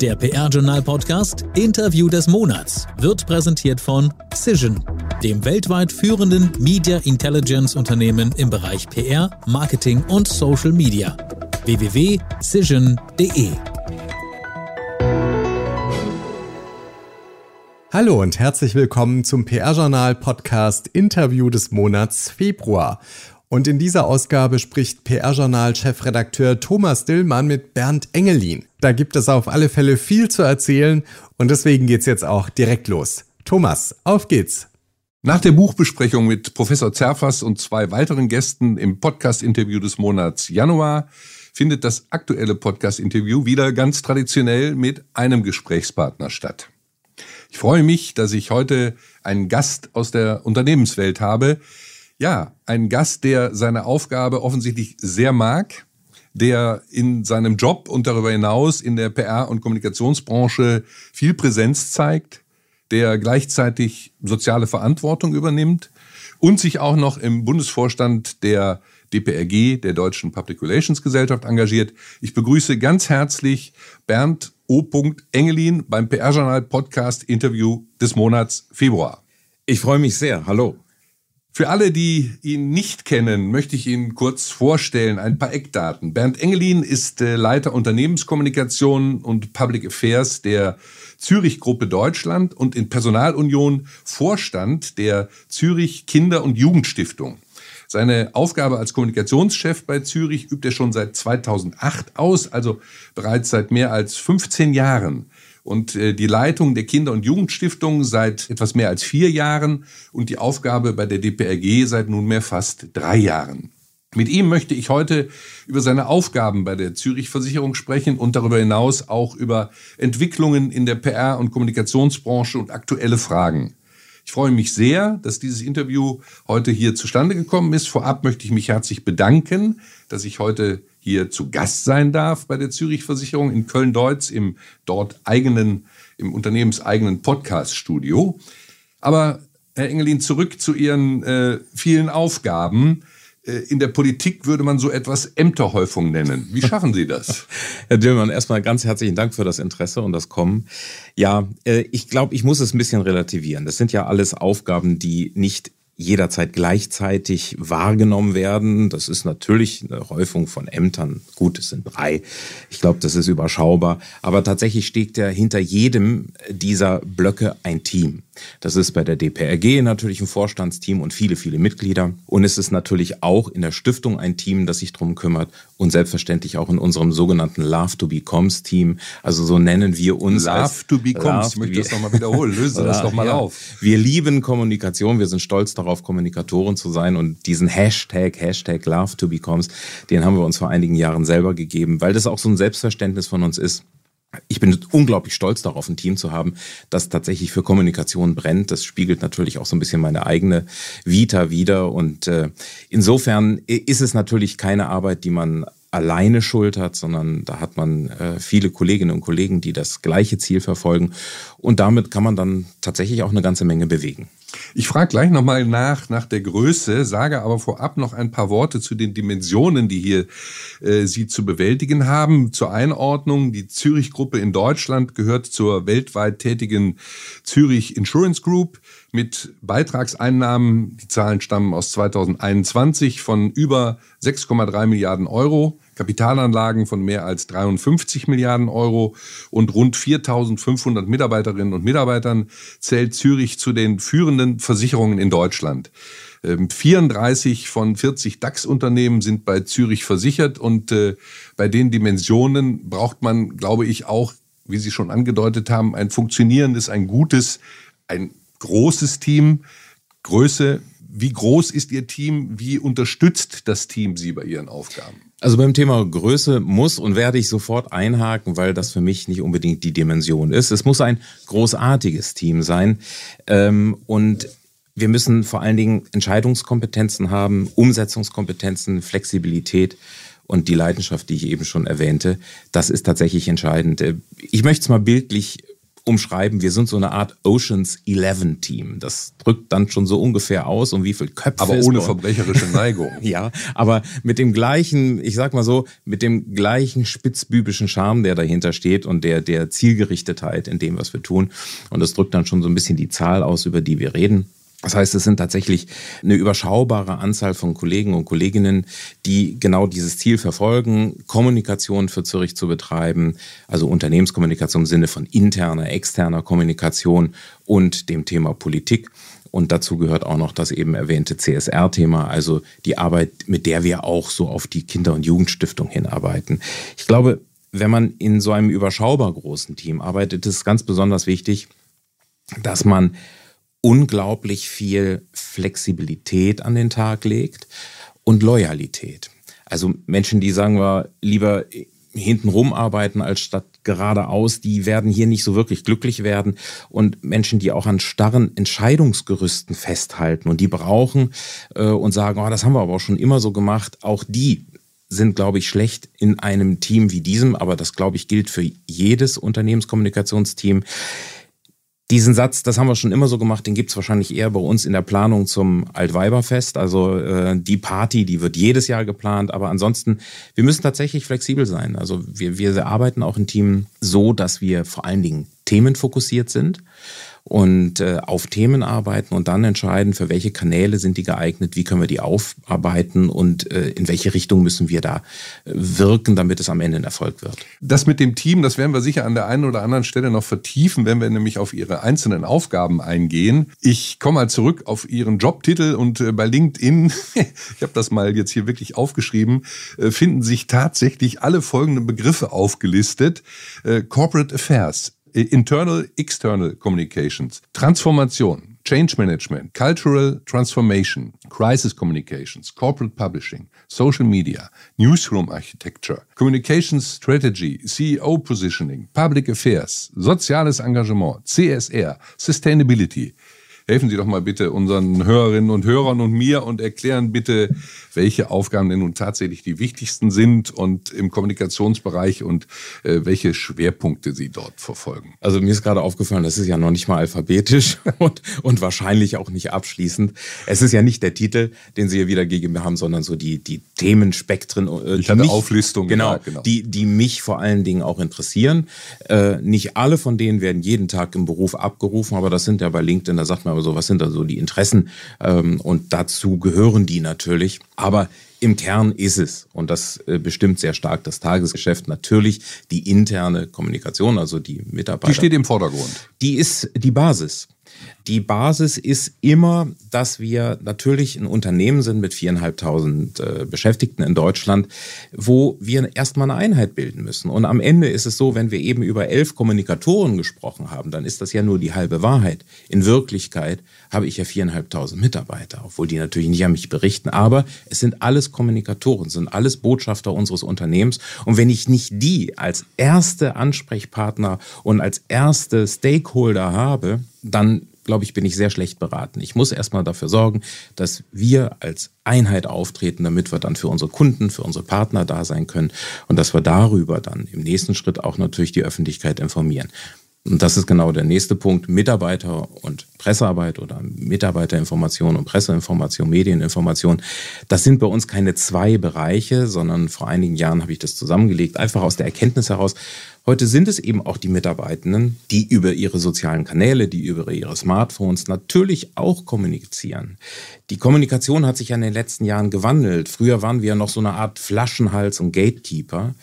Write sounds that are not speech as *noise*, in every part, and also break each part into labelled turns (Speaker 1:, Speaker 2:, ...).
Speaker 1: Der PR-Journal-Podcast Interview des Monats wird präsentiert von Cision, dem weltweit führenden Media Intelligence Unternehmen im Bereich PR, Marketing und Social Media. www.cision.de
Speaker 2: Hallo und herzlich willkommen zum PR-Journal-Podcast Interview des Monats Februar. Und in dieser Ausgabe spricht PR-Journal-Chefredakteur Thomas Dillmann mit Bernd Engelin. Da gibt es auf alle Fälle viel zu erzählen und deswegen geht's jetzt auch direkt los. Thomas, auf geht's!
Speaker 3: Nach der Buchbesprechung mit Professor Zerfas und zwei weiteren Gästen im Podcast-Interview des Monats Januar findet das aktuelle Podcast-Interview wieder ganz traditionell mit einem Gesprächspartner statt. Ich freue mich, dass ich heute einen Gast aus der Unternehmenswelt habe, ja, ein Gast, der seine Aufgabe offensichtlich sehr mag, der in seinem Job und darüber hinaus in der PR- und Kommunikationsbranche viel Präsenz zeigt, der gleichzeitig soziale Verantwortung übernimmt und sich auch noch im Bundesvorstand der DPRG, der Deutschen Public Relations Gesellschaft, engagiert. Ich begrüße ganz herzlich Bernd O. Engelin beim PR-Journal Podcast Interview des Monats Februar.
Speaker 4: Ich freue mich sehr. Hallo.
Speaker 3: Für alle, die ihn nicht kennen, möchte ich ihn kurz vorstellen. Ein paar Eckdaten. Bernd Engelin ist äh, Leiter Unternehmenskommunikation und Public Affairs der Zürich Gruppe Deutschland und in Personalunion Vorstand der Zürich Kinder- und Jugendstiftung. Seine Aufgabe als Kommunikationschef bei Zürich übt er schon seit 2008 aus, also bereits seit mehr als 15 Jahren und äh, die Leitung der Kinder- und Jugendstiftung seit etwas mehr als vier Jahren und die Aufgabe bei der DPRG seit nunmehr fast drei Jahren. Mit ihm möchte ich heute über seine Aufgaben bei der Zürich Versicherung sprechen und darüber hinaus auch über Entwicklungen in der PR- und Kommunikationsbranche und aktuelle Fragen. Ich freue mich sehr, dass dieses Interview heute hier zustande gekommen ist. Vorab möchte ich mich herzlich bedanken, dass ich heute hier zu Gast sein darf bei der Zürich Versicherung in Köln-Deutz im dort eigenen, im unternehmenseigenen Podcast-Studio. Aber Herr Engelin, zurück zu Ihren äh, vielen Aufgaben. Äh, in der Politik würde man so etwas Ämterhäufung nennen. Wie *laughs* schaffen Sie das?
Speaker 4: Herr Dillmann, erstmal ganz herzlichen Dank für das Interesse und das Kommen. Ja, äh, ich glaube, ich muss es ein bisschen relativieren. Das sind ja alles Aufgaben, die nicht jederzeit gleichzeitig wahrgenommen werden. Das ist natürlich eine Häufung von Ämtern. Gut, es sind drei. Ich glaube, das ist überschaubar. Aber tatsächlich steht ja hinter jedem dieser Blöcke ein Team. Das ist bei der DPRG natürlich ein Vorstandsteam und viele, viele Mitglieder. Und es ist natürlich auch in der Stiftung ein Team, das sich darum kümmert und selbstverständlich auch in unserem sogenannten Love to Becomes Team. Also so nennen wir uns.
Speaker 3: Love to Becomes. Ich möchte das nochmal wiederholen. Löse das *laughs* doch mal ja. auf.
Speaker 4: Wir lieben Kommunikation. Wir sind stolz darauf, Kommunikatoren zu sein und diesen Hashtag, Hashtag Love to Becomes, den haben wir uns vor einigen Jahren selber gegeben, weil das auch so ein Selbstverständnis von uns ist ich bin unglaublich stolz darauf, ein Team zu haben, das tatsächlich für Kommunikation brennt. Das spiegelt natürlich auch so ein bisschen meine eigene Vita wider. Und äh, insofern ist es natürlich keine Arbeit, die man alleine schultert, sondern da hat man äh, viele Kolleginnen und Kollegen, die das gleiche Ziel verfolgen. Und damit kann man dann tatsächlich auch eine ganze Menge bewegen.
Speaker 3: Ich frage gleich nochmal nach, nach der Größe, sage aber vorab noch ein paar Worte zu den Dimensionen, die hier äh, Sie zu bewältigen haben. Zur Einordnung, die Zürich-Gruppe in Deutschland gehört zur weltweit tätigen Zürich Insurance Group mit Beitragseinnahmen, die Zahlen stammen aus 2021, von über 6,3 Milliarden Euro. Kapitalanlagen von mehr als 53 Milliarden Euro und rund 4.500 Mitarbeiterinnen und Mitarbeitern zählt Zürich zu den führenden Versicherungen in Deutschland. 34 ähm, von 40 DAX-Unternehmen sind bei Zürich versichert und äh, bei den Dimensionen braucht man, glaube ich, auch, wie Sie schon angedeutet haben, ein funktionierendes, ein gutes, ein großes Team. Größe, wie groß ist Ihr Team? Wie unterstützt das Team Sie bei Ihren Aufgaben?
Speaker 4: Also beim Thema Größe muss und werde ich sofort einhaken, weil das für mich nicht unbedingt die Dimension ist. Es muss ein großartiges Team sein. Ähm, und wir müssen vor allen Dingen Entscheidungskompetenzen haben, Umsetzungskompetenzen, Flexibilität und die Leidenschaft, die ich eben schon erwähnte. Das ist tatsächlich entscheidend. Ich möchte es mal bildlich umschreiben, wir sind so eine Art Oceans 11 Team. Das drückt dann schon so ungefähr aus, um wie viel Köpfe.
Speaker 3: Aber ohne verbrecherische Neigung. *laughs*
Speaker 4: ja, aber mit dem gleichen, ich sag mal so, mit dem gleichen spitzbübischen Charme, der dahinter steht und der, der Zielgerichtetheit in dem, was wir tun. Und das drückt dann schon so ein bisschen die Zahl aus, über die wir reden. Das heißt, es sind tatsächlich eine überschaubare Anzahl von Kollegen und Kolleginnen, die genau dieses Ziel verfolgen, Kommunikation für Zürich zu betreiben, also Unternehmenskommunikation im Sinne von interner, externer Kommunikation und dem Thema Politik. Und dazu gehört auch noch das eben erwähnte CSR-Thema, also die Arbeit, mit der wir auch so auf die Kinder- und Jugendstiftung hinarbeiten. Ich glaube, wenn man in so einem überschaubar großen Team arbeitet, ist es ganz besonders wichtig, dass man unglaublich viel Flexibilität an den Tag legt und Loyalität. Also Menschen, die sagen wir lieber hintenrum arbeiten als statt geradeaus, die werden hier nicht so wirklich glücklich werden. Und Menschen, die auch an starren Entscheidungsgerüsten festhalten und die brauchen äh, und sagen, oh, das haben wir aber auch schon immer so gemacht, auch die sind, glaube ich, schlecht in einem Team wie diesem, aber das, glaube ich, gilt für jedes Unternehmenskommunikationsteam. Diesen Satz, das haben wir schon immer so gemacht, den gibt's wahrscheinlich eher bei uns in der Planung zum Altweiberfest. Also äh, die Party, die wird jedes Jahr geplant, aber ansonsten, wir müssen tatsächlich flexibel sein. Also wir, wir arbeiten auch im Team so, dass wir vor allen Dingen themenfokussiert sind und äh, auf Themen arbeiten und dann entscheiden, für welche Kanäle sind die geeignet, wie können wir die aufarbeiten und äh, in welche Richtung müssen wir da äh, wirken, damit es am Ende ein Erfolg wird.
Speaker 3: Das mit dem Team, das werden wir sicher an der einen oder anderen Stelle noch vertiefen, wenn wir nämlich auf Ihre einzelnen Aufgaben eingehen. Ich komme mal zurück auf Ihren Jobtitel und äh, bei LinkedIn, *laughs* ich habe das mal jetzt hier wirklich aufgeschrieben, äh, finden sich tatsächlich alle folgenden Begriffe aufgelistet. Äh, Corporate Affairs, Internal, External Communications, Transformation, Change Management, Cultural Transformation, Crisis Communications, Corporate Publishing, Social Media, Newsroom Architecture, Communications Strategy, CEO Positioning, Public Affairs, Soziales Engagement, CSR, Sustainability, helfen Sie doch mal bitte unseren Hörerinnen und Hörern und mir und erklären bitte, welche Aufgaben denn nun tatsächlich die wichtigsten sind und im Kommunikationsbereich und äh, welche Schwerpunkte Sie dort verfolgen.
Speaker 4: Also mir ist gerade aufgefallen, das ist ja noch nicht mal alphabetisch *laughs* und, und wahrscheinlich auch nicht abschließend. Es ist ja nicht der Titel, den Sie hier wiedergegeben haben, sondern so die, die Themenspektren.
Speaker 3: Äh, ich hatte mich, Auflistung.
Speaker 4: Genau, ja, genau, Die, die mich vor allen Dingen auch interessieren. Äh, nicht alle von denen werden jeden Tag im Beruf abgerufen, aber das sind ja bei LinkedIn, da sagt man aber so, was sind da so die Interessen? Ähm, und dazu gehören die natürlich. Aber im Kern ist es, und das äh, bestimmt sehr stark das Tagesgeschäft, natürlich die interne Kommunikation, also die Mitarbeiter.
Speaker 3: Die steht im Vordergrund.
Speaker 4: Die ist die Basis. Die Basis ist immer, dass wir natürlich ein Unternehmen sind mit viereinhalbtausend äh, Beschäftigten in Deutschland, wo wir erstmal eine Einheit bilden müssen. Und am Ende ist es so, wenn wir eben über elf Kommunikatoren gesprochen haben, dann ist das ja nur die halbe Wahrheit. In Wirklichkeit habe ich ja viereinhalbtausend Mitarbeiter, obwohl die natürlich nicht an mich berichten. Aber es sind alles Kommunikatoren, sind alles Botschafter unseres Unternehmens. Und wenn ich nicht die als erste Ansprechpartner und als erste Stakeholder habe, dann glaube ich, bin ich sehr schlecht beraten. Ich muss erstmal dafür sorgen, dass wir als Einheit auftreten, damit wir dann für unsere Kunden, für unsere Partner da sein können und dass wir darüber dann im nächsten Schritt auch natürlich die Öffentlichkeit informieren. Und das ist genau der nächste Punkt. Mitarbeiter und Pressearbeit oder Mitarbeiterinformation und Presseinformation, Medieninformation. Das sind bei uns keine zwei Bereiche, sondern vor einigen Jahren habe ich das zusammengelegt, einfach aus der Erkenntnis heraus, Heute sind es eben auch die Mitarbeitenden, die über ihre sozialen Kanäle, die über ihre Smartphones natürlich auch kommunizieren. Die Kommunikation hat sich ja in den letzten Jahren gewandelt. Früher waren wir noch so eine Art Flaschenhals und Gatekeeper.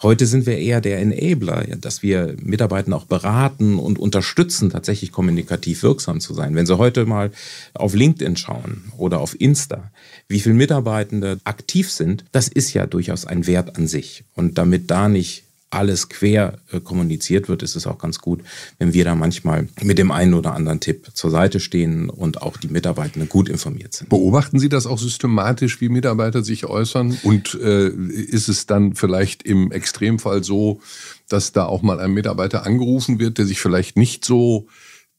Speaker 4: Heute sind wir eher der Enabler, dass wir Mitarbeiter auch beraten und unterstützen, tatsächlich kommunikativ wirksam zu sein. Wenn Sie heute mal auf LinkedIn schauen oder auf Insta, wie viele Mitarbeitende aktiv sind, das ist ja durchaus ein Wert an sich. Und damit da nicht alles quer äh, kommuniziert wird, ist es auch ganz gut, wenn wir da manchmal mit dem einen oder anderen Tipp zur Seite stehen und auch die Mitarbeitenden gut informiert sind.
Speaker 3: Beobachten Sie das auch systematisch, wie Mitarbeiter sich äußern? Und äh, ist es dann vielleicht im Extremfall so, dass da auch mal ein Mitarbeiter angerufen wird, der sich vielleicht nicht so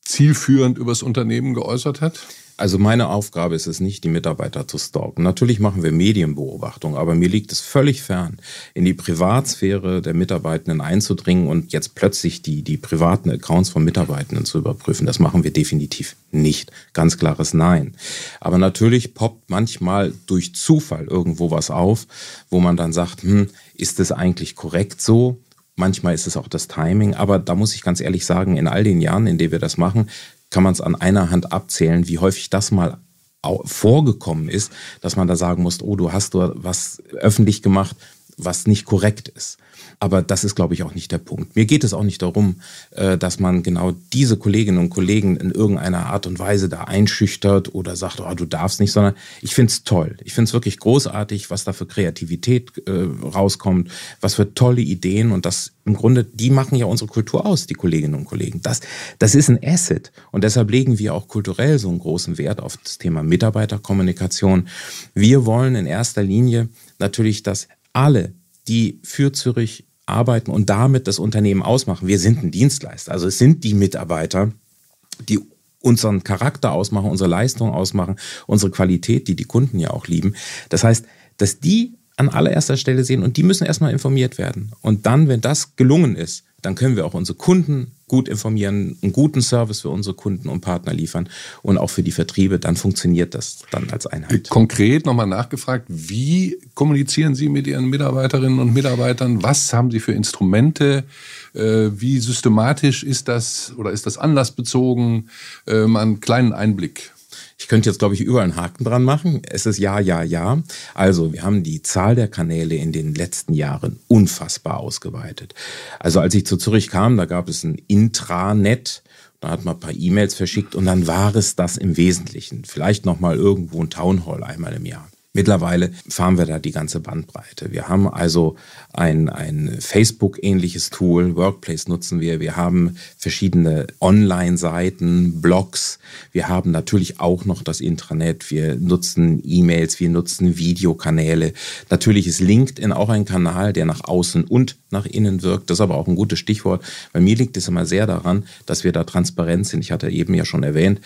Speaker 3: zielführend übers Unternehmen geäußert hat?
Speaker 4: Also meine Aufgabe ist es nicht, die Mitarbeiter zu stalken. Natürlich machen wir Medienbeobachtung, aber mir liegt es völlig fern, in die Privatsphäre der Mitarbeitenden einzudringen und jetzt plötzlich die, die privaten Accounts von Mitarbeitenden zu überprüfen. Das machen wir definitiv nicht. Ganz klares Nein. Aber natürlich poppt manchmal durch Zufall irgendwo was auf, wo man dann sagt, hm, ist das eigentlich korrekt so? Manchmal ist es auch das Timing, aber da muss ich ganz ehrlich sagen, in all den Jahren, in denen wir das machen, kann man es an einer Hand abzählen, wie häufig das mal vorgekommen ist, dass man da sagen muss, oh, du hast du was öffentlich gemacht, was nicht korrekt ist. Aber das ist, glaube ich, auch nicht der Punkt. Mir geht es auch nicht darum, äh, dass man genau diese Kolleginnen und Kollegen in irgendeiner Art und Weise da einschüchtert oder sagt, oh, du darfst nicht, sondern ich finde es toll. Ich finde es wirklich großartig, was da für Kreativität äh, rauskommt, was für tolle Ideen und das im Grunde, die machen ja unsere Kultur aus, die Kolleginnen und Kollegen. Das, das ist ein Asset und deshalb legen wir auch kulturell so einen großen Wert auf das Thema Mitarbeiterkommunikation. Wir wollen in erster Linie natürlich, dass alle, die für Zürich arbeiten und damit das Unternehmen ausmachen. Wir sind ein Dienstleister. Also es sind die Mitarbeiter, die unseren Charakter ausmachen, unsere Leistung ausmachen, unsere Qualität, die die Kunden ja auch lieben. Das heißt, dass die an allererster Stelle sehen und die müssen erstmal informiert werden. Und dann, wenn das gelungen ist, dann können wir auch unsere Kunden gut informieren, einen guten Service für unsere Kunden und Partner liefern und auch für die Vertriebe, dann funktioniert das dann als Einheit.
Speaker 3: Konkret nochmal nachgefragt, wie kommunizieren Sie mit Ihren Mitarbeiterinnen und Mitarbeitern? Was haben Sie für Instrumente? Äh, wie systematisch ist das oder ist das anlassbezogen? Äh, mal einen kleinen Einblick.
Speaker 4: Ich könnte jetzt, glaube ich, überall einen Haken dran machen. Es ist ja, ja, ja. Also, wir haben die Zahl der Kanäle in den letzten Jahren unfassbar ausgeweitet. Also, als ich zu Zürich kam, da gab es ein Intranet. Da hat man ein paar E-Mails verschickt und dann war es das im Wesentlichen. Vielleicht nochmal irgendwo ein Townhall einmal im Jahr. Mittlerweile fahren wir da die ganze Bandbreite. Wir haben also ein, ein Facebook-ähnliches Tool, Workplace nutzen wir. Wir haben verschiedene Online-Seiten, Blogs. Wir haben natürlich auch noch das Intranet. Wir nutzen E-Mails, wir nutzen Videokanäle. Natürlich ist LinkedIn auch ein Kanal, der nach außen und nach innen wirkt. Das ist aber auch ein gutes Stichwort. Bei mir liegt es immer sehr daran, dass wir da transparent sind. Ich hatte eben ja schon erwähnt,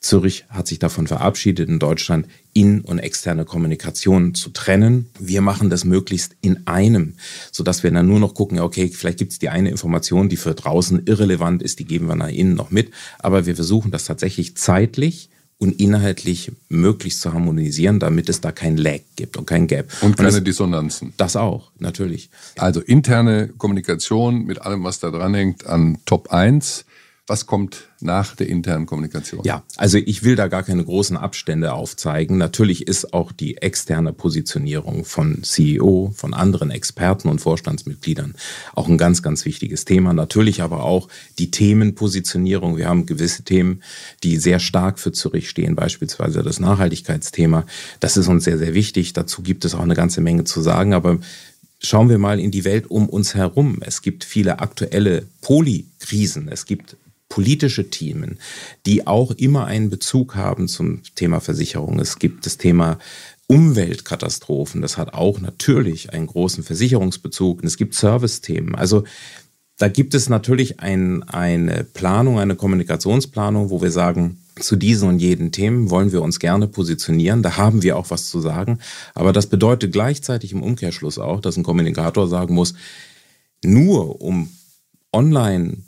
Speaker 4: Zürich hat sich davon verabschiedet, in Deutschland in- und externe Kommunikation zu trennen. Wir machen das möglichst in einem, sodass wir dann nur noch gucken, okay, vielleicht gibt es die eine Information, die für draußen irrelevant ist, die geben wir nach innen noch mit. Aber wir versuchen das tatsächlich zeitlich und inhaltlich möglichst zu harmonisieren, damit es da kein Lag gibt und kein Gap.
Speaker 3: Und keine und das, Dissonanzen.
Speaker 4: Das auch, natürlich.
Speaker 3: Also interne Kommunikation mit allem, was da dran hängt, an Top 1. Was kommt nach der internen Kommunikation?
Speaker 4: Ja, also ich will da gar keine großen Abstände aufzeigen. Natürlich ist auch die externe Positionierung von CEO, von anderen Experten und Vorstandsmitgliedern auch ein ganz, ganz wichtiges Thema. Natürlich aber auch die Themenpositionierung. Wir haben gewisse Themen, die sehr stark für Zürich stehen, beispielsweise das Nachhaltigkeitsthema. Das ist uns sehr, sehr wichtig. Dazu gibt es auch eine ganze Menge zu sagen. Aber Schauen wir mal in die Welt um uns herum. Es gibt viele aktuelle Polykrisen. Es gibt politische Themen, die auch immer einen Bezug haben zum Thema Versicherung. Es gibt das Thema Umweltkatastrophen, das hat auch natürlich einen großen Versicherungsbezug. Und es gibt Service-Themen. Also da gibt es natürlich ein, eine Planung, eine Kommunikationsplanung, wo wir sagen, zu diesen und jeden Themen wollen wir uns gerne positionieren. Da haben wir auch was zu sagen. Aber das bedeutet gleichzeitig im Umkehrschluss auch, dass ein Kommunikator sagen muss, nur um online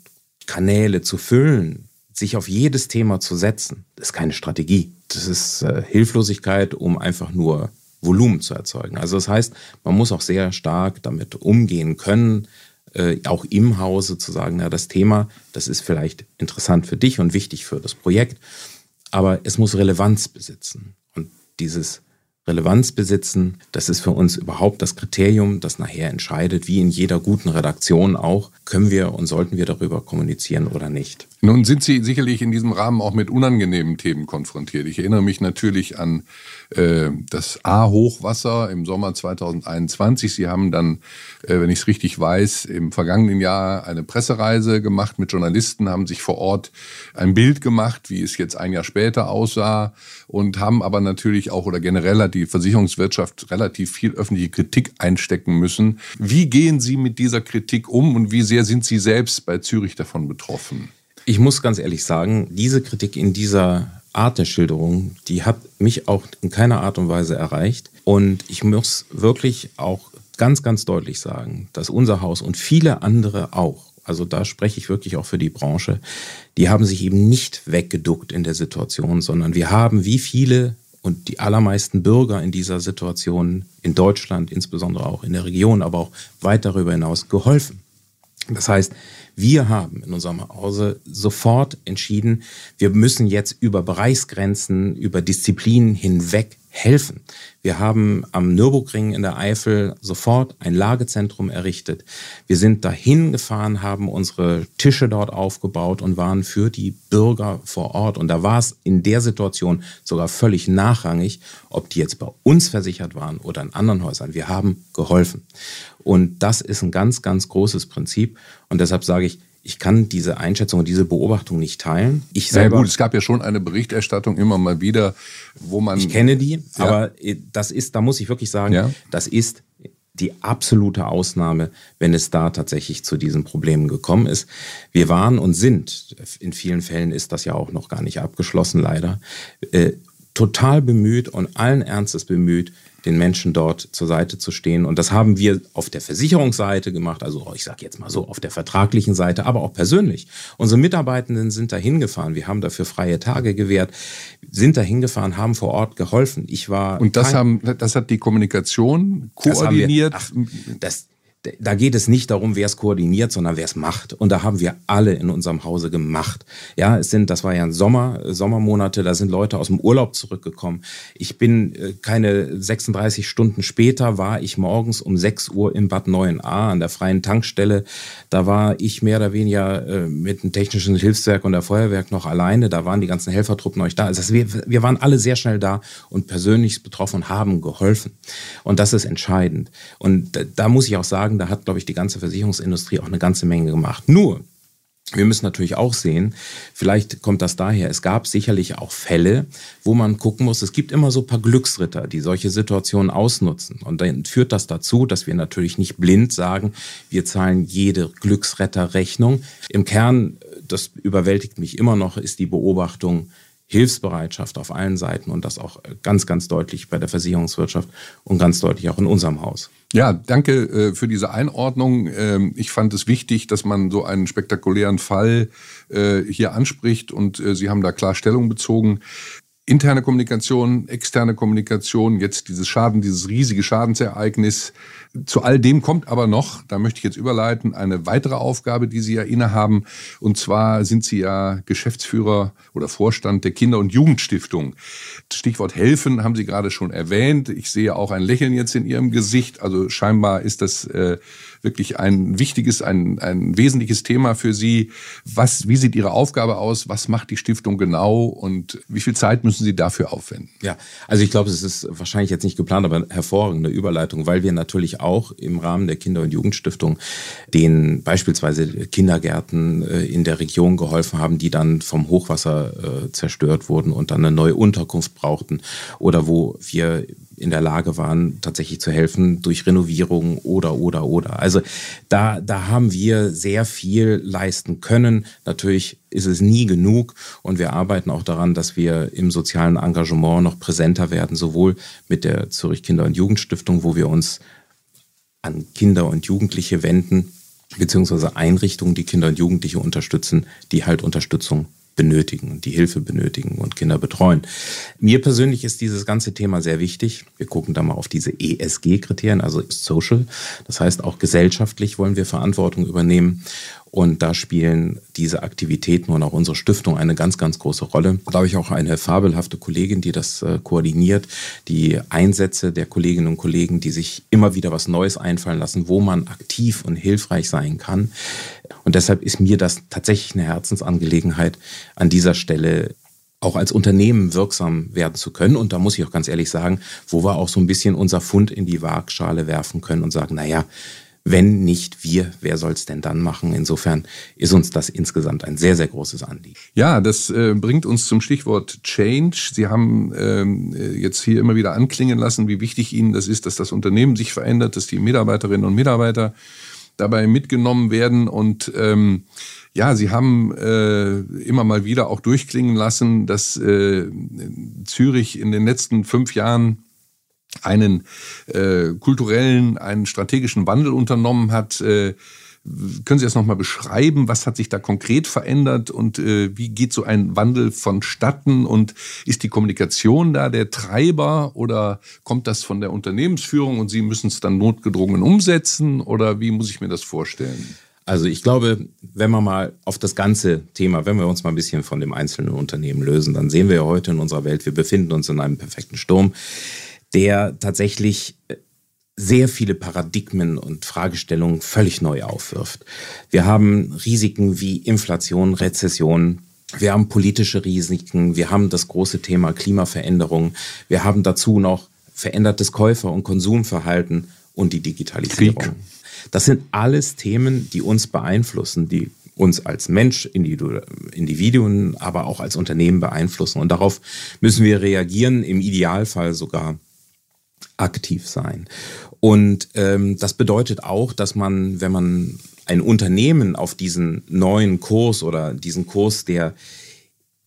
Speaker 4: Kanäle zu füllen, sich auf jedes Thema zu setzen, ist keine Strategie. Das ist äh, Hilflosigkeit, um einfach nur Volumen zu erzeugen. Also das heißt, man muss auch sehr stark damit umgehen können, äh, auch im Hause zu sagen, na, das Thema, das ist vielleicht interessant für dich und wichtig für das Projekt, aber es muss Relevanz besitzen. Und dieses Relevanz besitzen. Das ist für uns überhaupt das Kriterium, das nachher entscheidet, wie in jeder guten Redaktion auch, können wir und sollten wir darüber kommunizieren oder nicht.
Speaker 3: Nun sind Sie sicherlich in diesem Rahmen auch mit unangenehmen Themen konfrontiert. Ich erinnere mich natürlich an äh, das A-Hochwasser im Sommer 2021. Sie haben dann, äh, wenn ich es richtig weiß, im vergangenen Jahr eine Pressereise gemacht mit Journalisten, haben sich vor Ort ein Bild gemacht, wie es jetzt ein Jahr später aussah und haben aber natürlich auch oder generell die Versicherungswirtschaft relativ viel öffentliche Kritik einstecken müssen. Wie gehen Sie mit dieser Kritik um und wie sehr sind Sie selbst bei Zürich davon betroffen?
Speaker 4: Ich muss ganz ehrlich sagen, diese Kritik in dieser Art der Schilderung, die hat mich auch in keiner Art und Weise erreicht. Und ich muss wirklich auch ganz, ganz deutlich sagen, dass unser Haus und viele andere auch, also da spreche ich wirklich auch für die Branche, die haben sich eben nicht weggeduckt in der Situation, sondern wir haben wie viele und die allermeisten Bürger in dieser Situation in Deutschland, insbesondere auch in der Region, aber auch weit darüber hinaus geholfen. Das heißt, wir haben in unserem Hause sofort entschieden, wir müssen jetzt über Bereichsgrenzen, über Disziplinen hinweg helfen. Wir haben am Nürburgring in der Eifel sofort ein Lagezentrum errichtet. Wir sind dahin gefahren, haben unsere Tische dort aufgebaut und waren für die Bürger vor Ort. Und da war es in der Situation sogar völlig nachrangig, ob die jetzt bei uns versichert waren oder in anderen Häusern. Wir haben geholfen. Und das ist ein ganz, ganz großes Prinzip. Und deshalb sage ich, ich kann diese Einschätzung und diese Beobachtung nicht teilen.
Speaker 3: Ich selber, ja gut, es gab ja schon eine Berichterstattung immer mal wieder, wo man.
Speaker 4: Ich kenne die, ja. aber das ist, da muss ich wirklich sagen, ja. das ist die absolute Ausnahme, wenn es da tatsächlich zu diesen Problemen gekommen ist. Wir waren und sind, in vielen Fällen ist das ja auch noch gar nicht abgeschlossen, leider, äh, total bemüht und allen Ernstes bemüht, den Menschen dort zur Seite zu stehen. Und das haben wir auf der Versicherungsseite gemacht, also ich sage jetzt mal so, auf der vertraglichen Seite, aber auch persönlich. Unsere Mitarbeitenden sind da hingefahren. Wir haben dafür freie Tage gewährt, sind da hingefahren, haben vor Ort geholfen. Ich war.
Speaker 3: Und das, haben, das hat die Kommunikation koordiniert?
Speaker 4: Das, wir, ach, das, da geht es nicht darum, wer es koordiniert, sondern wer es macht. Und da haben wir alle in unserem Hause gemacht. Ja, es sind, das war ja ein Sommer, Sommermonate, da sind Leute aus dem Urlaub zurückgekommen. Ich bin äh, keine 36 Stunden später, war ich morgens um 6 Uhr im Bad 9a an der freien Tankstelle. Da war ich mehr oder weniger äh, mit dem technischen Hilfswerk und der Feuerwerk noch alleine. Da waren die ganzen Helfertruppen euch da. Also wir, wir waren alle sehr schnell da und persönlich betroffen und haben geholfen. Und das ist entscheidend. Und da muss ich auch sagen, sagen, da hat, glaube ich, die ganze Versicherungsindustrie auch eine ganze Menge gemacht. Nur, wir müssen natürlich auch sehen, vielleicht kommt das daher, es gab sicherlich auch Fälle, wo man gucken muss, es gibt immer so ein paar Glücksritter, die solche Situationen ausnutzen. Und dann führt das dazu, dass wir natürlich nicht blind sagen, wir zahlen jede Glücksretterrechnung. Im Kern, das überwältigt mich immer noch, ist die Beobachtung, Hilfsbereitschaft auf allen Seiten und das auch ganz, ganz deutlich bei der Versicherungswirtschaft und ganz deutlich auch in unserem Haus.
Speaker 3: Ja, danke äh, für diese Einordnung. Ähm, ich fand es wichtig, dass man so einen spektakulären Fall äh, hier anspricht und äh, Sie haben da klar Stellung bezogen interne Kommunikation, externe Kommunikation, jetzt dieses Schaden, dieses riesige Schadensereignis. Zu all dem kommt aber noch, da möchte ich jetzt überleiten, eine weitere Aufgabe, die Sie ja innehaben. Und zwar sind Sie ja Geschäftsführer oder Vorstand der Kinder- und Jugendstiftung. Stichwort helfen haben Sie gerade schon erwähnt. Ich sehe auch ein Lächeln jetzt in Ihrem Gesicht. Also scheinbar ist das äh, wirklich ein wichtiges, ein, ein wesentliches Thema für Sie. Was, wie sieht Ihre Aufgabe aus? Was macht die Stiftung genau? Und wie viel Zeit müssen Sie dafür aufwenden?
Speaker 4: Ja, also ich glaube, es ist wahrscheinlich jetzt nicht geplant, aber hervorragende Überleitung, weil wir natürlich auch im Rahmen der Kinder- und Jugendstiftung den beispielsweise Kindergärten äh, in der Region geholfen haben, die dann vom Hochwasser äh, zerstört wurden und dann eine neue Unterkunft brauchten oder wo wir in der Lage waren, tatsächlich zu helfen durch Renovierung oder, oder, oder. Also da, da haben wir sehr viel leisten können. Natürlich ist es nie genug und wir arbeiten auch daran, dass wir im sozialen Engagement noch präsenter werden, sowohl mit der Zürich Kinder- und Jugendstiftung, wo wir uns an Kinder und Jugendliche wenden, beziehungsweise Einrichtungen, die Kinder und Jugendliche unterstützen, die halt Unterstützung benötigen und die Hilfe benötigen und Kinder betreuen. Mir persönlich ist dieses ganze Thema sehr wichtig. Wir gucken da mal auf diese ESG-Kriterien, also Social. Das heißt, auch gesellschaftlich wollen wir Verantwortung übernehmen. Und da spielen diese Aktivitäten und auch unsere Stiftung eine ganz, ganz große Rolle. Da habe ich auch eine fabelhafte Kollegin, die das äh, koordiniert. Die Einsätze der Kolleginnen und Kollegen, die sich immer wieder was Neues einfallen lassen, wo man aktiv und hilfreich sein kann. Und deshalb ist mir das tatsächlich eine Herzensangelegenheit, an dieser Stelle auch als Unternehmen wirksam werden zu können. Und da muss ich auch ganz ehrlich sagen, wo wir auch so ein bisschen unser Fund in die Waagschale werfen können und sagen, naja, wenn nicht wir, wer soll es denn dann machen? Insofern ist uns das insgesamt ein sehr, sehr großes Anliegen.
Speaker 3: Ja, das äh, bringt uns zum Stichwort Change. Sie haben ähm, äh, jetzt hier immer wieder anklingen lassen, wie wichtig Ihnen das ist, dass das Unternehmen sich verändert, dass die Mitarbeiterinnen und Mitarbeiter dabei mitgenommen werden. Und ähm, Ja, Sie haben äh, immer mal wieder auch durchklingen lassen, dass äh, Zürich in den letzten fünf Jahren einen äh, kulturellen, einen strategischen Wandel unternommen hat. Äh, können Sie das nochmal beschreiben? Was hat sich da konkret verändert und äh, wie geht so ein Wandel vonstatten? Und ist die Kommunikation da der Treiber oder kommt das von der Unternehmensführung und Sie müssen es dann notgedrungen umsetzen? Oder wie muss ich mir das vorstellen?
Speaker 4: Also ich glaube, wenn wir mal auf das ganze Thema, wenn wir uns mal ein bisschen von dem einzelnen Unternehmen lösen, dann sehen wir ja heute in unserer Welt, wir befinden uns in einem perfekten Sturm, der tatsächlich äh, sehr viele Paradigmen und Fragestellungen völlig neu aufwirft. Wir haben Risiken wie Inflation, Rezession, wir haben politische Risiken, wir haben das große Thema Klimaveränderung, wir haben dazu noch verändertes Käufer- und Konsumverhalten und die Digitalisierung. Krieg. Das sind alles Themen, die uns beeinflussen, die uns als Mensch, Individuen, aber auch als Unternehmen beeinflussen. Und darauf müssen wir reagieren, im Idealfall sogar aktiv sein. Und ähm, das bedeutet auch, dass man, wenn man ein Unternehmen auf diesen neuen Kurs oder diesen Kurs der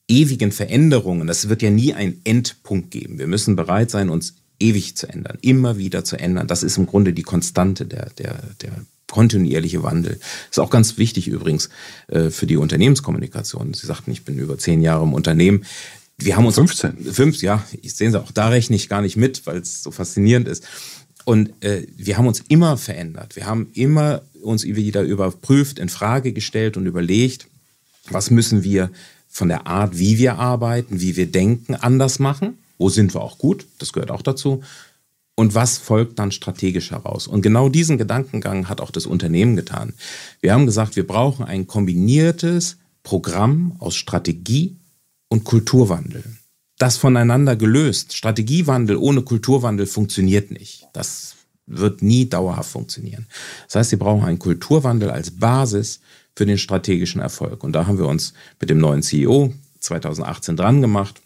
Speaker 4: ewigen Veränderungen, das wird ja nie einen Endpunkt geben. Wir müssen bereit sein, uns ewig zu ändern, immer wieder zu ändern. Das ist im Grunde die Konstante, der, der, der kontinuierliche Wandel. Ist auch ganz wichtig übrigens äh, für die Unternehmenskommunikation. Sie sagten, ich bin über zehn Jahre im Unternehmen. Wir haben uns
Speaker 3: 15.
Speaker 4: Fünf, ja, ich sehe Sie auch, da rechne ich gar nicht mit, weil es so faszinierend ist. Und äh, wir haben uns immer verändert. Wir haben immer uns wieder überprüft, in Frage gestellt und überlegt, was müssen wir von der Art, wie wir arbeiten, wie wir denken, anders machen. Wo sind wir auch gut? Das gehört auch dazu. Und was folgt dann strategisch heraus? Und genau diesen Gedankengang hat auch das Unternehmen getan. Wir haben gesagt, wir brauchen ein kombiniertes Programm aus Strategie und Kulturwandel das voneinander gelöst. Strategiewandel ohne Kulturwandel funktioniert nicht. Das wird nie dauerhaft funktionieren. Das heißt, Sie brauchen einen Kulturwandel als Basis für den strategischen Erfolg. Und da haben wir uns mit dem neuen CEO 2018 dran gemacht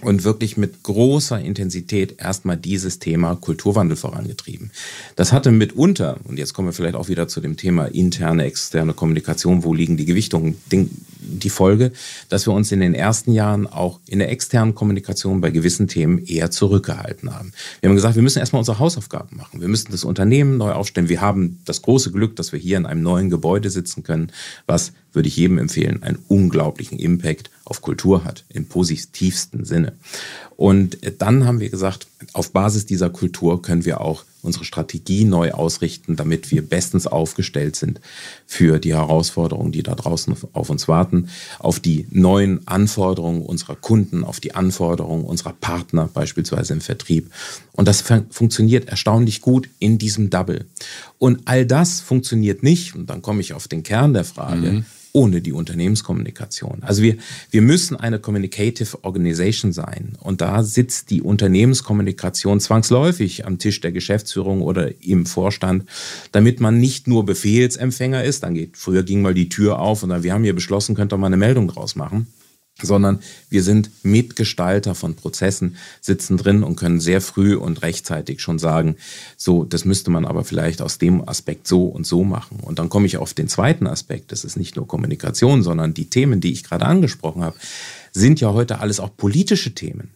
Speaker 4: und wirklich mit großer Intensität erstmal dieses Thema Kulturwandel vorangetrieben. Das hatte mitunter, und jetzt kommen wir vielleicht auch wieder zu dem Thema interne, externe Kommunikation, wo liegen die Gewichtungen, die Folge, dass wir uns in den ersten Jahren auch in der externen Kommunikation bei gewissen Themen eher zurückgehalten haben. Wir haben gesagt, wir müssen erstmal unsere Hausaufgaben machen. Wir müssen das Unternehmen neu aufstellen. Wir haben das große Glück, dass wir hier in einem neuen Gebäude sitzen können, was würde ich jedem empfehlen, einen unglaublichen Impact auf Kultur hat, im positivsten Sinne. Und dann haben wir gesagt, auf Basis dieser Kultur können wir auch unsere Strategie neu ausrichten, damit wir bestens aufgestellt sind für die Herausforderungen, die da draußen auf uns warten, auf die neuen Anforderungen unserer Kunden, auf die Anforderungen unserer Partner, beispielsweise im Vertrieb. Und das funktioniert erstaunlich gut in diesem Double. Und all das funktioniert nicht, und dann komme ich auf den Kern der Frage, mhm ohne die Unternehmenskommunikation. Also wir, wir müssen eine Communicative Organization sein. Und da sitzt die Unternehmenskommunikation zwangsläufig am Tisch der Geschäftsführung oder im Vorstand, damit man nicht nur Befehlsempfänger ist. Dann geht, früher ging mal die Tür auf und dann, wir haben hier beschlossen, könnt ihr mal eine Meldung draus machen sondern wir sind Mitgestalter von Prozessen, sitzen drin und können sehr früh und rechtzeitig schon sagen, so, das müsste man aber vielleicht aus dem Aspekt so und so machen. Und dann komme ich auf den zweiten Aspekt, das ist nicht nur Kommunikation, sondern die Themen, die ich gerade angesprochen habe, sind ja heute alles auch politische Themen.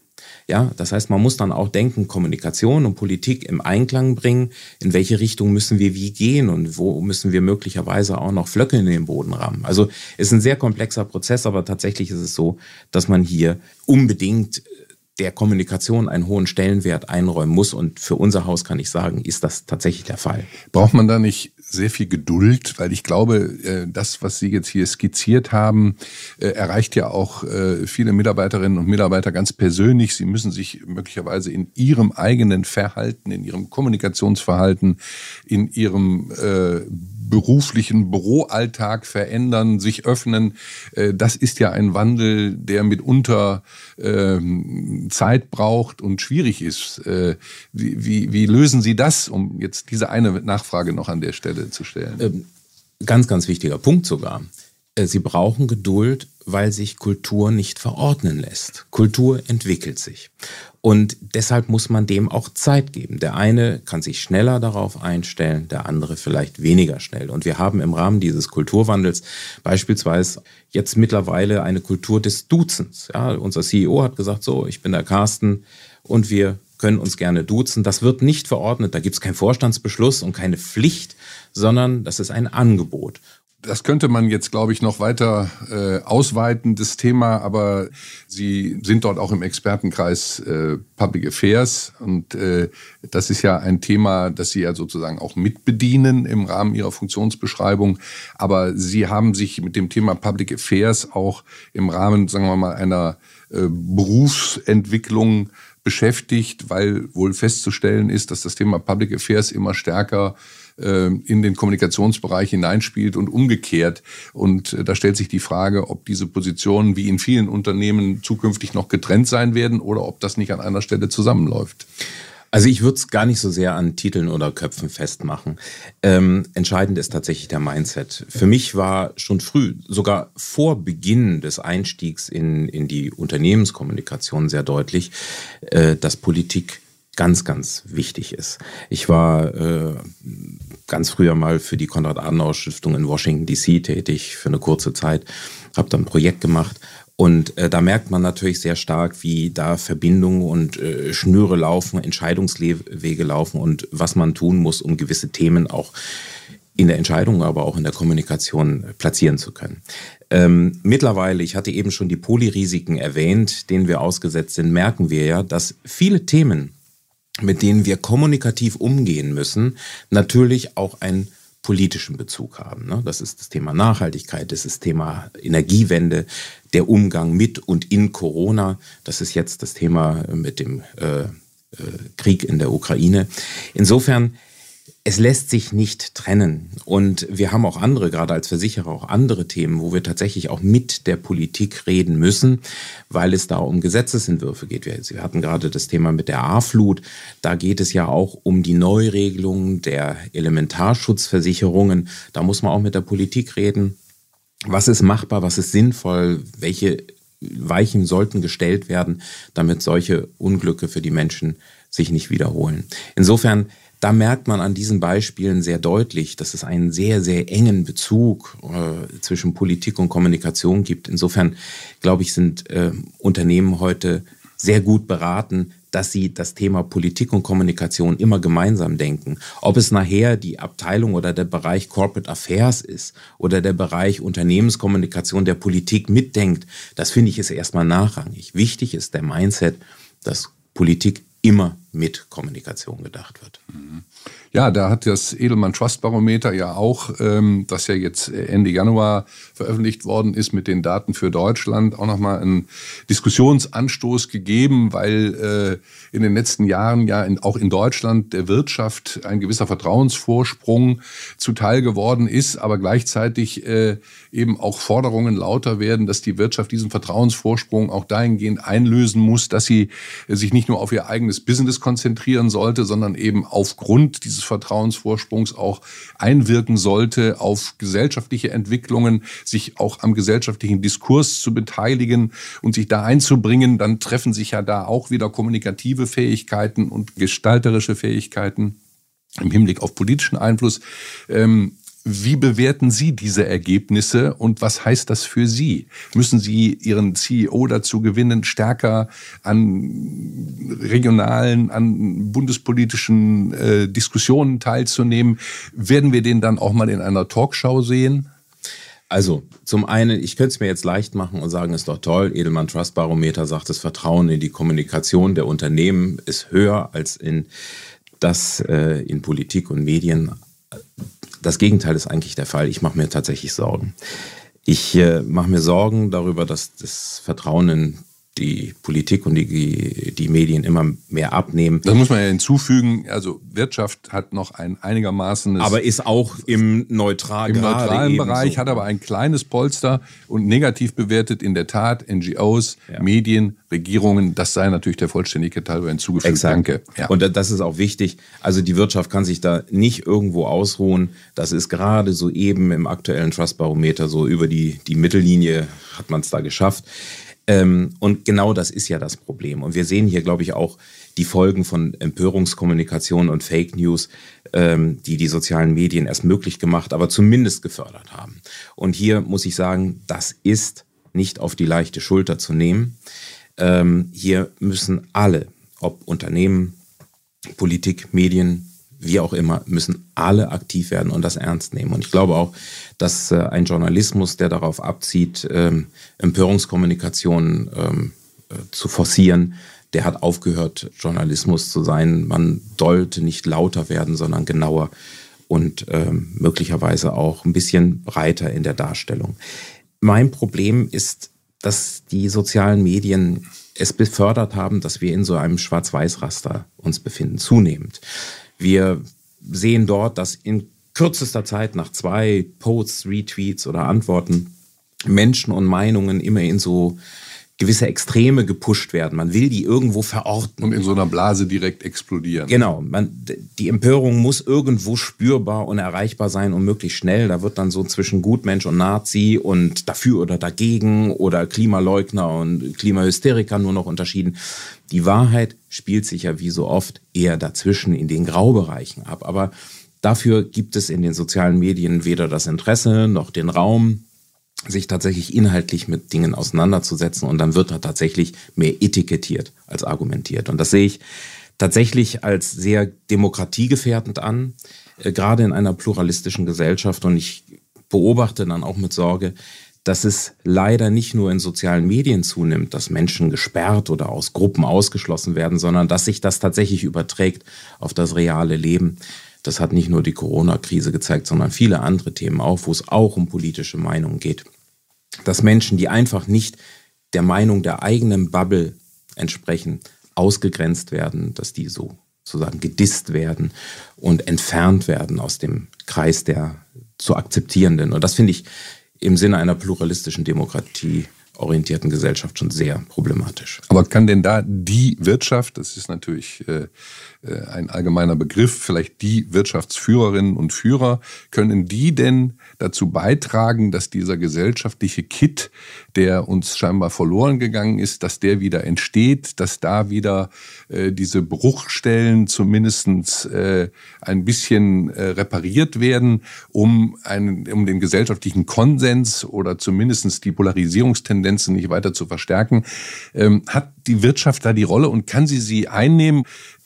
Speaker 4: Ja, das heißt, man muss dann auch denken, Kommunikation und Politik im Einklang bringen. In welche Richtung müssen wir wie gehen und wo müssen wir möglicherweise auch noch Flöcke in den Boden rammen? Also ist ein sehr komplexer Prozess, aber tatsächlich ist es so, dass man hier unbedingt der Kommunikation einen hohen Stellenwert einräumen muss. Und für unser Haus kann ich sagen, ist das tatsächlich der Fall.
Speaker 3: Braucht man da nicht sehr viel Geduld, weil ich glaube, äh, das, was Sie jetzt hier skizziert haben, äh, erreicht ja auch äh, viele Mitarbeiterinnen und Mitarbeiter ganz persönlich. Sie müssen sich möglicherweise in ihrem eigenen Verhalten, in ihrem Kommunikationsverhalten, in ihrem beruflichen Büroalltag verändern, sich öffnen. Das ist ja ein Wandel, der mitunter ähm, Zeit braucht und schwierig ist. Wie, wie, wie lösen Sie das, um jetzt diese eine Nachfrage noch an der Stelle zu stellen. Ähm,
Speaker 4: ganz, ganz wichtiger Punkt sogar. Äh, sie brauchen Geduld, weil sich Kultur nicht verordnen lässt. Kultur entwickelt sich. Und deshalb muss man dem auch Zeit geben. Der eine kann sich schneller darauf einstellen, der andere vielleicht weniger schnell. Und wir haben im Rahmen dieses Kulturwandels beispielsweise jetzt mittlerweile eine Kultur des Duzens. Ja, unser CEO hat gesagt, so, ich bin der Carsten und wir können uns gerne duzen. Das wird nicht verordnet, da gibt es keinen Vorstandsbeschluss und keine Pflicht, sondern das ist ein Angebot
Speaker 3: das könnte man jetzt, glaube ich, noch weiter äh, ausweiten, das Thema, aber Sie sind dort auch im Expertenkreis äh, Public Affairs und äh, das ist ja ein Thema, das Sie ja sozusagen auch mitbedienen im Rahmen Ihrer Funktionsbeschreibung. Aber Sie haben sich mit dem Thema Public Affairs auch im Rahmen, sagen wir mal, einer äh, Berufsentwicklung beschäftigt, weil wohl festzustellen ist, dass das Thema Public Affairs immer stärker äh, in den Kommunikationsbereich hineinspielt und umgekehrt. Und äh, da stellt sich die Frage, ob diese Positionen wie in vielen Unternehmen zukünftig noch getrennt sein werden oder ob das nicht an einer Stelle zusammenläuft.
Speaker 4: Also ich würde es gar nicht so sehr an Titeln oder Köpfen festmachen. Ähm, entscheidend ist tatsächlich der Mindset. Für mich war schon früh, sogar vor Beginn des Einstiegs in, in die Unternehmenskommunikation sehr deutlich, äh, dass Politik ganz, ganz wichtig ist. Ich war äh, ganz früher mal für die Konrad-Adenauer-Stiftung in Washington, D.C. tätig für eine kurze Zeit, habe dann ein Projekt gemacht und äh, da merkt man natürlich sehr stark, wie da Verbindungen und äh, Schnüre laufen, Entscheidungswege laufen und was man tun muss, um gewisse Themen auch in der Entscheidung, aber auch in der Kommunikation platzieren zu können. Ähm, mittlerweile, ich hatte eben schon die Polyrisiken erwähnt, denen wir ausgesetzt sind, merken wir ja, dass viele Themen, mit denen wir kommunikativ umgehen müssen, natürlich auch einen politischen Bezug haben. Ne? Das ist das Thema Nachhaltigkeit, das ist das Thema Energiewende, der Umgang mit und in Corona. Das ist jetzt das Thema mit dem äh, äh Krieg in der Ukraine. Insofern es lässt sich nicht trennen. Und wir haben auch andere, gerade als Versicherer, auch andere Themen, wo wir tatsächlich auch mit der Politik reden müssen, weil es da um Gesetzesentwürfe geht. Wir, hatten gerade das Thema mit der A-Flut. Da geht es ja auch um die Neuregelung der Elementarschutzversicherungen. Da muss man auch mit der Politik reden. Was ist machbar? Was ist sinnvoll? Welche Weichen sollten gestellt werden, damit solche Unglücke für die Menschen sich nicht wiederholen? Insofern da merkt man an diesen Beispielen sehr deutlich, dass es einen sehr, sehr engen Bezug äh, zwischen Politik und Kommunikation gibt. Insofern, glaube ich, sind äh, Unternehmen heute sehr gut beraten, dass sie das Thema Politik und Kommunikation immer gemeinsam denken. Ob es nachher die Abteilung oder der Bereich Corporate Affairs ist oder der Bereich Unternehmenskommunikation der Politik mitdenkt, das finde ich ist erstmal nachrangig. Wichtig ist der Mindset, dass Politik immer mit Kommunikation gedacht wird. Mhm.
Speaker 3: Ja, da hat das Edelmann Trust Barometer ja auch, ähm, das ja jetzt Ende Januar veröffentlicht worden ist mit den Daten für Deutschland, auch nochmal einen Diskussionsanstoß gegeben, weil äh, in den letzten Jahren ja auch in Deutschland der Wirtschaft ein gewisser Vertrauensvorsprung zuteil geworden ist, aber gleichzeitig äh, eben auch Forderungen lauter werden, dass die Wirtschaft diesen Vertrauensvorsprung auch dahingehend einlösen muss, dass sie äh, sich nicht nur auf ihr eigenes Business konzentrieren sollte, sondern eben aufgrund dieses Vertrauensvorsprungs auch einwirken sollte auf gesellschaftliche Entwicklungen, sich auch am gesellschaftlichen Diskurs zu beteiligen und sich da einzubringen, dann treffen sich ja da auch wieder kommunikative Fähigkeiten und gestalterische Fähigkeiten im Hinblick auf politischen Einfluss. Ähm, wie bewerten Sie diese Ergebnisse und was heißt das für Sie? Müssen Sie Ihren CEO dazu gewinnen, stärker an regionalen, an bundespolitischen äh, Diskussionen teilzunehmen? Werden wir den dann auch mal in einer Talkshow sehen?
Speaker 4: Also, zum einen, ich könnte es mir jetzt leicht machen und sagen, ist doch toll, Edelmann Trust Barometer sagt, das Vertrauen in die Kommunikation der Unternehmen ist höher als in das äh, in Politik und Medien das Gegenteil ist eigentlich der Fall. Ich mache mir tatsächlich Sorgen. Ich äh, mache mir Sorgen darüber, dass das Vertrauen in die Politik und die, die Medien immer mehr abnehmen.
Speaker 3: Das muss man ja hinzufügen. Also Wirtschaft hat noch ein einigermaßen.
Speaker 4: Aber ist auch im, neutral,
Speaker 3: im neutralen Bereich, so. hat aber ein kleines Polster und negativ bewertet in der Tat NGOs, ja. Medien, Regierungen. Das sei natürlich der Vollständigkeit halber hinzugefügt.
Speaker 4: Exakt. Danke. Ja. Und das ist auch wichtig. Also die Wirtschaft kann sich da nicht irgendwo ausruhen. Das ist gerade so eben im aktuellen Trustbarometer so über die, die Mittellinie hat man es da geschafft. Ähm, und genau das ist ja das Problem. Und wir sehen hier, glaube ich, auch die Folgen von Empörungskommunikation und Fake News, ähm, die die sozialen Medien erst möglich gemacht, aber zumindest gefördert haben. Und hier muss ich sagen, das ist nicht auf die leichte Schulter zu nehmen. Ähm, hier müssen alle, ob Unternehmen, Politik, Medien, wie auch immer, müssen alle aktiv werden und das ernst nehmen. Und ich glaube auch, dass äh, ein Journalismus, der darauf abzieht, ähm, Empörungskommunikation ähm, äh, zu forcieren, der hat aufgehört, Journalismus zu sein. Man sollte nicht lauter werden, sondern genauer und ähm, möglicherweise auch ein bisschen breiter in der Darstellung. Mein Problem ist, dass die sozialen Medien es befördert haben, dass wir in so einem Schwarz-Weiß-Raster uns befinden, zunehmend. Wir sehen dort, dass in kürzester Zeit nach zwei Posts, Retweets oder Antworten Menschen und Meinungen immer in so gewisse Extreme gepusht werden. Man will die irgendwo verorten.
Speaker 3: Und in so einer Blase direkt explodieren.
Speaker 4: Genau. Man, die Empörung muss irgendwo spürbar und erreichbar sein und möglichst schnell. Da wird dann so zwischen Gutmensch und Nazi und dafür oder dagegen oder Klimaleugner und Klimahysteriker nur noch unterschieden. Die Wahrheit spielt sich ja wie so oft eher dazwischen in den Graubereichen ab. Aber dafür gibt es in den sozialen Medien weder das Interesse noch den Raum sich tatsächlich inhaltlich mit Dingen auseinanderzusetzen und dann wird da tatsächlich mehr etikettiert als argumentiert. Und das sehe ich tatsächlich als sehr demokratiegefährdend an, äh, gerade in einer pluralistischen Gesellschaft. Und ich beobachte dann auch mit Sorge, dass es leider nicht nur in sozialen Medien zunimmt, dass Menschen gesperrt oder aus Gruppen ausgeschlossen werden, sondern dass sich das tatsächlich überträgt auf das reale Leben. Das hat nicht nur die Corona-Krise gezeigt, sondern viele andere Themen auch, wo es auch um politische Meinungen geht. Dass Menschen, die einfach nicht der Meinung der eigenen Bubble entsprechen, ausgegrenzt werden, dass die so sozusagen gedisst werden und entfernt werden aus dem Kreis der zu akzeptierenden. Und das finde ich im Sinne einer pluralistischen Demokratie orientierten Gesellschaft schon sehr problematisch.
Speaker 3: Aber kann denn da die Wirtschaft, das ist natürlich äh, äh, ein allgemeiner Begriff, vielleicht die Wirtschaftsführerinnen und Führer, können die denn dazu beitragen, dass dieser gesellschaftliche Kit, der uns scheinbar verloren gegangen ist, dass der wieder entsteht, dass da wieder äh, diese Bruchstellen zumindest äh, ein bisschen äh, repariert werden, um, einen, um den gesellschaftlichen Konsens oder zumindest die Polarisierungstendenzen nicht weiter zu verstärken. Ähm, hat die Wirtschaft da die Rolle und kann sie sie einnehmen?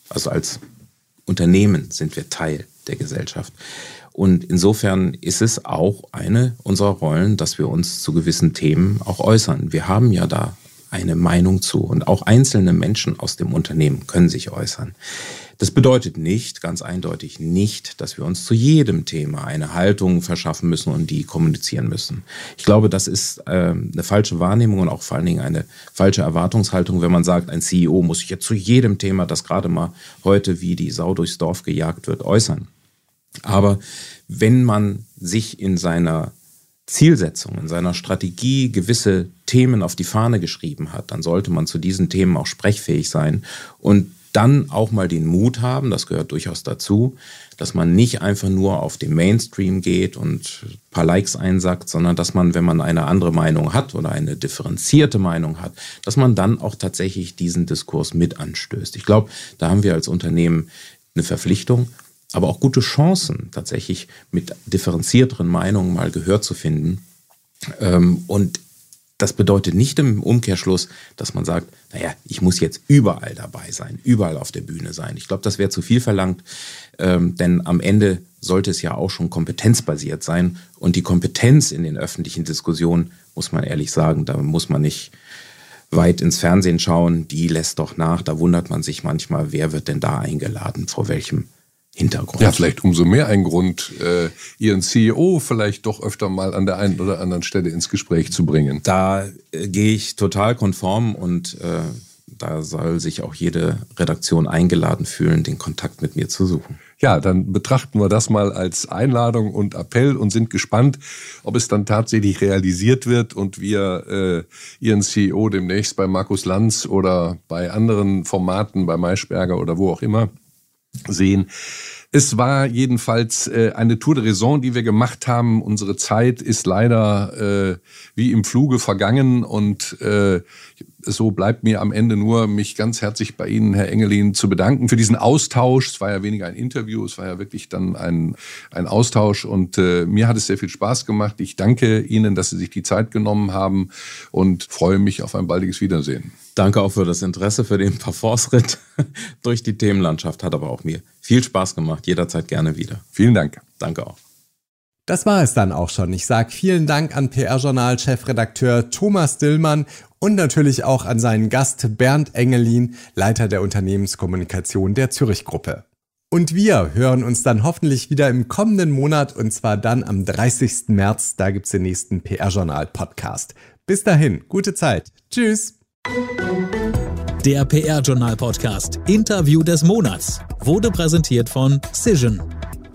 Speaker 4: Also als Unternehmen sind wir Teil der Gesellschaft. Und insofern ist es auch eine unserer Rollen, dass wir uns zu gewissen Themen auch äußern. Wir haben ja da eine Meinung zu und auch einzelne Menschen aus dem Unternehmen können sich äußern. Das bedeutet nicht, ganz eindeutig nicht, dass wir uns zu jedem Thema eine Haltung verschaffen müssen und die kommunizieren müssen. Ich glaube, das ist äh, eine falsche Wahrnehmung und auch vor allen Dingen eine falsche Erwartungshaltung, wenn man sagt, ein CEO muss sich jetzt zu jedem Thema, das gerade mal heute wie die Sau durchs Dorf gejagt wird, äußern. Aber wenn man sich in seiner Zielsetzung, in seiner Strategie gewisse Themen auf die Fahne geschrieben hat, dann sollte man zu diesen Themen auch sprechfähig sein und dann auch mal den Mut haben, das gehört durchaus dazu, dass man nicht einfach nur auf den Mainstream geht und ein paar Likes einsackt, sondern dass man, wenn man eine andere Meinung hat oder eine differenzierte Meinung hat, dass man dann auch tatsächlich diesen Diskurs mit anstößt. Ich glaube, da haben wir als Unternehmen eine Verpflichtung, aber auch gute Chancen, tatsächlich mit differenzierteren Meinungen mal Gehör zu finden. Ähm, und das bedeutet nicht im Umkehrschluss, dass man sagt, naja, ich muss jetzt überall dabei sein, überall auf der Bühne sein. Ich glaube, das wäre zu viel verlangt, ähm, denn am Ende sollte es ja auch schon kompetenzbasiert sein. Und die Kompetenz in den öffentlichen Diskussionen, muss man ehrlich sagen, da muss man nicht weit ins Fernsehen schauen, die lässt doch nach. Da wundert man sich manchmal, wer wird denn da eingeladen, vor welchem Hintergrund.
Speaker 3: Ja, vielleicht umso mehr ein Grund, äh, Ihren CEO vielleicht doch öfter mal an der einen oder anderen Stelle ins Gespräch zu bringen.
Speaker 4: Da äh, gehe ich total konform und äh, da soll sich auch jede Redaktion eingeladen fühlen, den Kontakt mit mir zu suchen.
Speaker 3: Ja, dann betrachten wir das mal als Einladung und Appell und sind gespannt, ob es dann tatsächlich realisiert wird und wir äh, Ihren CEO demnächst bei Markus Lanz oder bei anderen Formaten, bei Maischberger oder wo auch immer sehen. Es war jedenfalls äh, eine Tour de Raison, die wir gemacht haben. Unsere Zeit ist leider äh, wie im Fluge vergangen und äh, so bleibt mir am Ende nur, mich ganz herzlich bei Ihnen, Herr Engelin, zu bedanken für diesen Austausch. Es war ja weniger ein Interview, es war ja wirklich dann ein, ein Austausch und äh, mir hat es sehr viel Spaß gemacht. Ich danke Ihnen, dass Sie sich die Zeit genommen haben und freue mich auf ein baldiges Wiedersehen.
Speaker 4: Danke auch für das Interesse, für den Parforce-Ritt *laughs* durch die Themenlandschaft. Hat aber auch mir viel Spaß gemacht. Jederzeit gerne wieder.
Speaker 3: Vielen Dank.
Speaker 4: Danke auch.
Speaker 2: Das war es dann auch schon. Ich sage vielen Dank an PR-Journal-Chefredakteur Thomas Dillmann und natürlich auch an seinen Gast Bernd Engelin, Leiter der Unternehmenskommunikation der Zürich-Gruppe. Und wir hören uns dann hoffentlich wieder im kommenden Monat und zwar dann am 30. März. Da gibt's den nächsten PR-Journal-Podcast. Bis dahin, gute Zeit. Tschüss.
Speaker 1: Der PR-Journal-Podcast Interview des Monats wurde präsentiert von Cision